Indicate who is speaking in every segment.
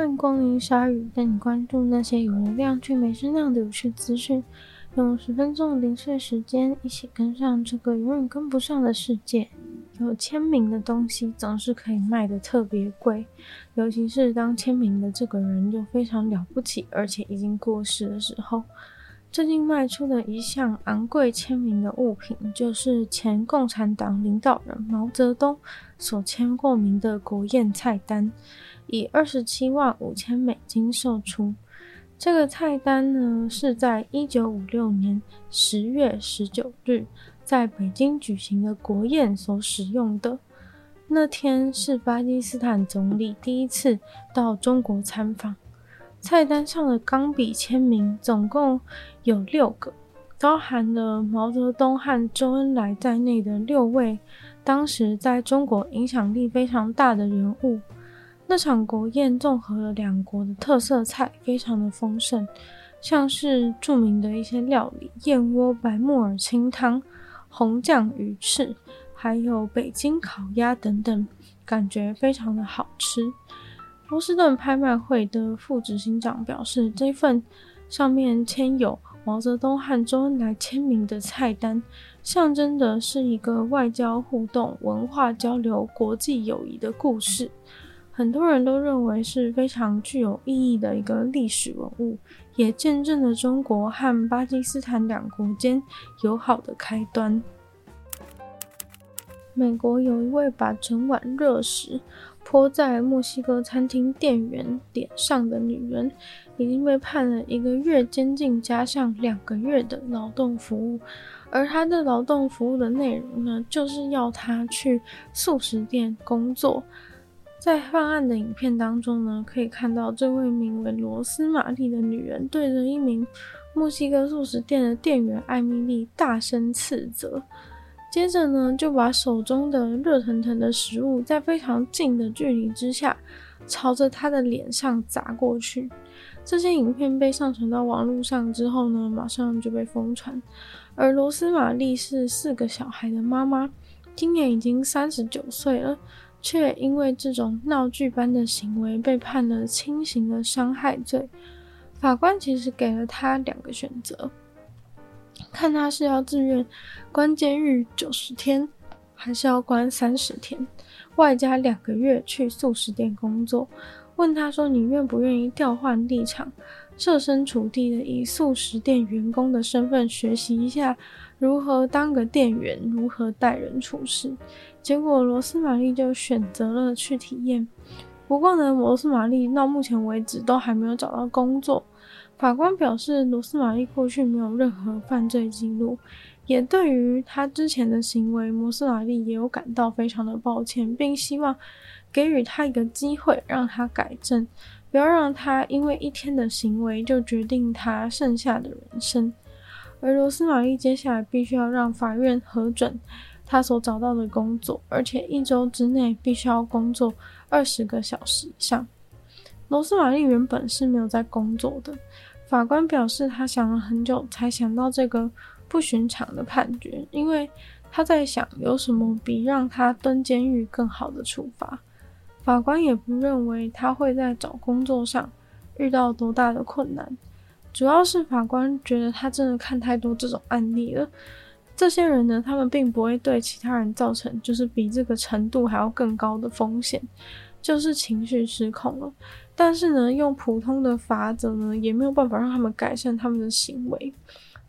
Speaker 1: 欢迎光临鲨鱼，带你关注那些有流量却没声量的有趣资讯。用十分钟零碎时间，一起跟上这个永远跟不上的世界。有签名的东西总是可以卖得特别贵，尤其是当签名的这个人就非常了不起，而且已经过世的时候。最近卖出的一项昂贵签名的物品，就是前共产党领导人毛泽东所签过名的国宴菜单，以二十七万五千美金售出。这个菜单呢，是在一九五六年十月十九日在北京举行的国宴所使用的。那天是巴基斯坦总理第一次到中国参访。菜单上的钢笔签名总共有六个，包含了毛泽东和周恩来在内的六位当时在中国影响力非常大的人物。那场国宴综合了两国的特色菜，非常的丰盛，像是著名的一些料理，燕窝白木耳清汤、红酱鱼翅，还有北京烤鸭等等，感觉非常的好吃。波士顿拍卖会的副执行长表示，这份上面签有毛泽东和周恩来签名的菜单，象征的是一个外交互动、文化交流、国际友谊的故事。很多人都认为是非常具有意义的一个历史文物，也见证了中国和巴基斯坦两国间友好的开端。美国有一位把整碗热食泼在墨西哥餐厅店员脸上的女人，已经被判了一个月监禁加上两个月的劳动服务。而她的劳动服务的内容呢，就是要她去素食店工作。在犯案的影片当中呢，可以看到这位名为罗斯玛丽的女人对着一名墨西哥速食店的店员艾米丽大声斥责。接着呢，就把手中的热腾腾的食物在非常近的距离之下，朝着他的脸上砸过去。这些影片被上传到网络上之后呢，马上就被疯传。而罗斯玛丽是四个小孩的妈妈，今年已经三十九岁了，却因为这种闹剧般的行为被判了轻刑的伤害罪。法官其实给了他两个选择。看他是要自愿关监狱九十天，还是要关三十天，外加两个月去素食店工作。问他说：“你愿不愿意调换立场，设身处地的以素食店员工的身份学习一下如何当个店员，如何待人处事？”结果罗斯玛丽就选择了去体验。不过呢，罗斯玛丽到目前为止都还没有找到工作。法官表示，罗斯玛丽过去没有任何犯罪记录，也对于他之前的行为，罗斯玛丽也有感到非常的抱歉，并希望给予他一个机会，让他改正，不要让他因为一天的行为就决定他剩下的人生。而罗斯玛丽接下来必须要让法院核准他所找到的工作，而且一周之内必须要工作二十个小时以上。罗斯玛丽原本是没有在工作的。法官表示，他想了很久才想到这个不寻常的判决，因为他在想有什么比让他蹲监狱更好的处罚。法官也不认为他会在找工作上遇到多大的困难，主要是法官觉得他真的看太多这种案例了。这些人呢，他们并不会对其他人造成就是比这个程度还要更高的风险，就是情绪失控了。但是呢，用普通的法则呢，也没有办法让他们改善他们的行为。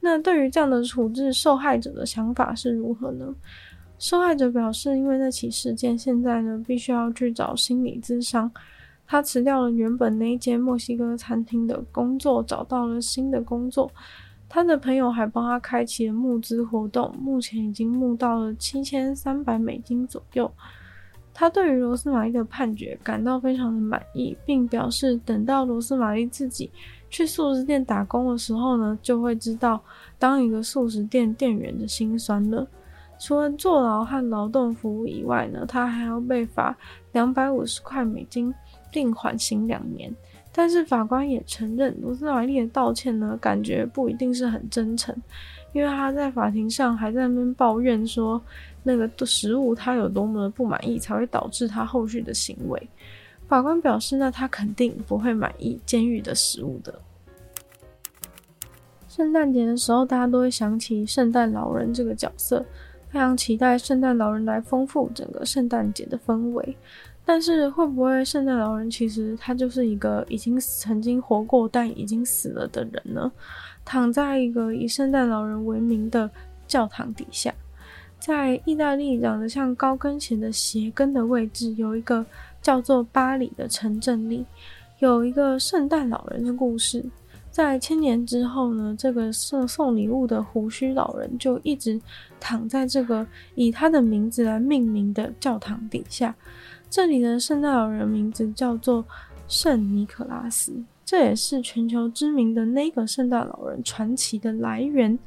Speaker 1: 那对于这样的处置，受害者的想法是如何呢？受害者表示，因为那起事件，现在呢，必须要去找心理咨商。他辞掉了原本那一间墨西哥餐厅的工作，找到了新的工作。他的朋友还帮他开启了募资活动，目前已经募到了七千三百美金左右。他对于罗斯玛丽的判决感到非常的满意，并表示等到罗斯玛丽自己去素食店打工的时候呢，就会知道当一个素食店店员的辛酸了。除了坐牢和劳动服务以外呢，他还要被罚两百五十块美金，并缓刑两年。但是法官也承认，罗斯玛丽的道歉呢，感觉不一定是很真诚，因为他在法庭上还在那边抱怨说，那个食物他有多么的不满意，才会导致他后续的行为。法官表示，那他肯定不会满意监狱的食物的。圣诞节的时候，大家都会想起圣诞老人这个角色，非常期待圣诞老人来丰富整个圣诞节的氛围。但是，会不会圣诞老人其实他就是一个已经曾经活过但已经死了的人呢？躺在一个以圣诞老人为名的教堂底下，在意大利长得像高跟鞋的鞋跟的位置，有一个叫做巴里的城镇里，有一个圣诞老人的故事。在千年之后呢，这个送送礼物的胡须老人就一直躺在这个以他的名字来命名的教堂底下。这里的圣诞老人名字叫做圣尼可拉斯。这也是全球知名的那个圣诞老人传奇的来源。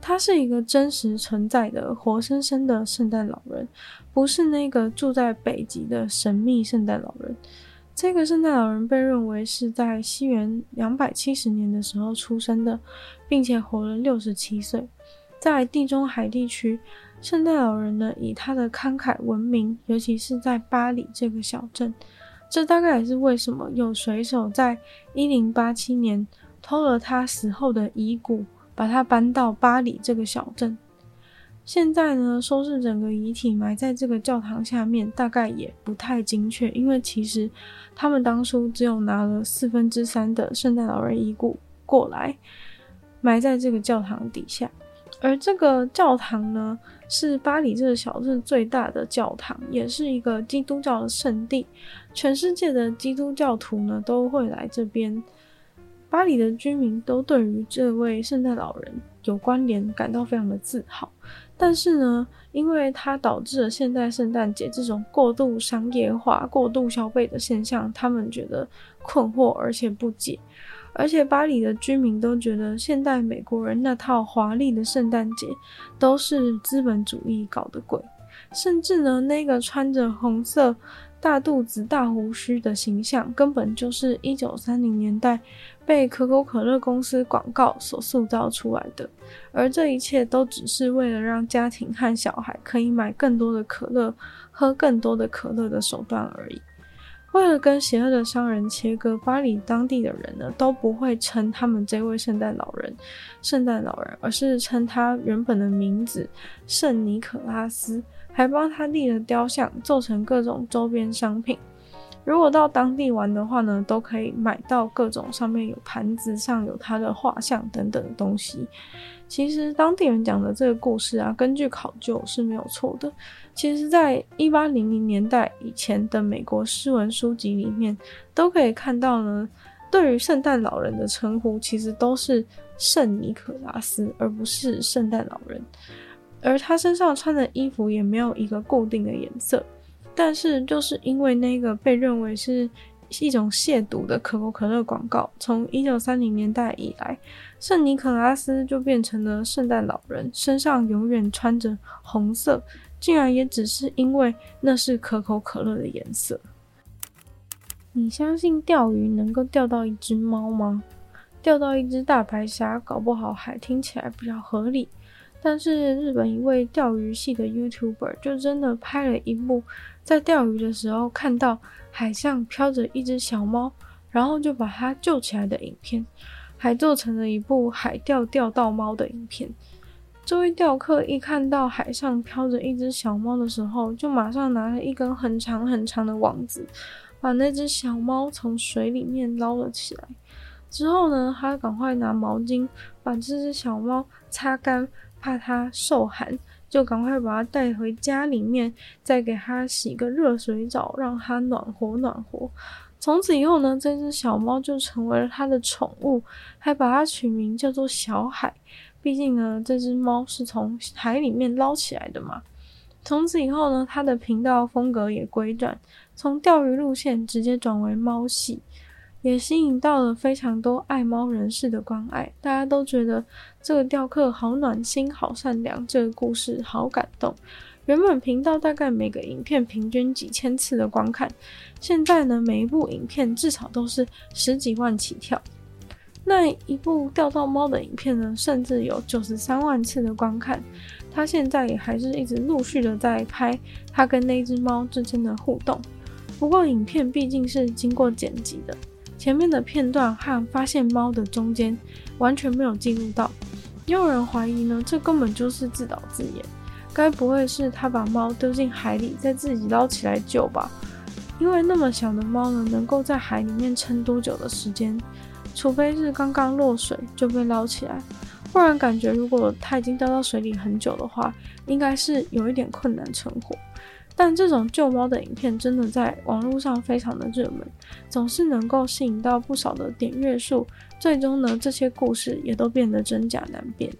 Speaker 1: 他是一个真实存在的、活生生的圣诞老人，不是那个住在北极的神秘圣诞老人。这个圣诞老人被认为是在西元两百七十年的时候出生的，并且活了六十七岁。在地中海地区，圣诞老人呢以他的慷慨闻名，尤其是在巴黎这个小镇。这大概也是为什么有水手在一零八七年偷了他死后的遗骨，把他搬到巴黎这个小镇。现在呢，收拾整个遗体埋在这个教堂下面，大概也不太精确，因为其实他们当初只有拿了四分之三的圣诞老人遗骨过来埋在这个教堂底下。而这个教堂呢，是巴黎这个小镇最大的教堂，也是一个基督教的圣地。全世界的基督教徒呢，都会来这边。巴黎的居民都对于这位圣诞老人有关联感到非常的自豪。但是呢，因为它导致了现代圣诞节这种过度商业化、过度消费的现象，他们觉得困惑而且不解。而且巴黎的居民都觉得现代美国人那套华丽的圣诞节都是资本主义搞的鬼，甚至呢，那个穿着红色大肚子、大胡须的形象，根本就是一九三零年代被可口可乐公司广告所塑造出来的。而这一切都只是为了让家庭和小孩可以买更多的可乐、喝更多的可乐的手段而已。为了跟邪恶的商人切割，巴黎当地的人呢都不会称他们这位圣诞老人“圣诞老人”，而是称他原本的名字“圣尼可拉斯”，还帮他立了雕像，做成各种周边商品。如果到当地玩的话呢，都可以买到各种上面有盘子上有他的画像等等的东西。其实当地人讲的这个故事啊，根据考究是没有错的。其实，在一八零零年代以前的美国诗文书籍里面，都可以看到呢，对于圣诞老人的称呼，其实都是圣尼可拉斯，而不是圣诞老人。而他身上穿的衣服也没有一个固定的颜色。但是，就是因为那个被认为是一种亵渎的可口可乐广告，从一九三零年代以来，圣尼可拉斯就变成了圣诞老人，身上永远穿着红色，竟然也只是因为那是可口可乐的颜色。你相信钓鱼能够钓到一只猫吗？钓到一只大白鲨，搞不好还听起来比较合理。但是日本一位钓鱼系的 YouTuber 就真的拍了一部，在钓鱼的时候看到海上飘着一只小猫，然后就把它救起来的影片，还做成了一部海钓钓到猫的影片。这位钓客一看到海上飘着一只小猫的时候，就马上拿了一根很长很长的网子，把那只小猫从水里面捞了起来。之后呢，他赶快拿毛巾把这只小猫擦干。怕它受寒，就赶快把它带回家里面，再给它洗个热水澡，让它暖和暖和。从此以后呢，这只小猫就成为了他的宠物，还把它取名叫做小海。毕竟呢，这只猫是从海里面捞起来的嘛。从此以后呢，他的频道风格也归转，从钓鱼路线直接转为猫系。也吸引到了非常多爱猫人士的关爱，大家都觉得这个雕刻好暖心、好善良，这个故事好感动。原本频道大概每个影片平均几千次的观看，现在呢，每一部影片至少都是十几万起跳。那一部钓到猫的影片呢，甚至有九十三万次的观看。他现在也还是一直陆续的在拍他跟那只猫之间的互动。不过影片毕竟是经过剪辑的，前面的片段和发现猫的中间完全没有进入到。也有人怀疑呢，这根本就是自导自演，该不会是他把猫丢进海里，再自己捞起来救吧？因为那么小的猫呢，能够在海里面撑多久的时间？除非是刚刚落水就被捞起来，不然感觉如果它已经掉到水里很久的话，应该是有一点困难存活。但这种救猫的影片真的在网络上非常的热门，总是能够吸引到不少的点阅数。最终呢，这些故事也都变得真假难辨。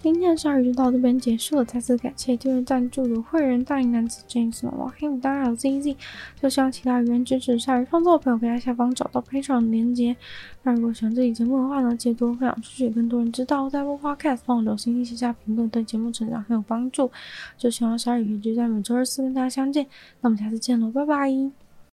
Speaker 1: 今天的鲨鱼就到这边结束了，再次感谢订阅赞助的会员大龄男子 James 毛毛黑牡丹还有 ZZ，就希望其他语言支持鲨鱼创作的朋友可以在下方找到 Patreon 的链接。那如果喜欢这期节目的话呢，记得多分享出去，更多人知道。在播 Podcast 帮我留心，写下评论，对节目成长很有帮助。就希望鲨鱼可以在每周二四跟大家相见，那我们下次见喽，拜拜。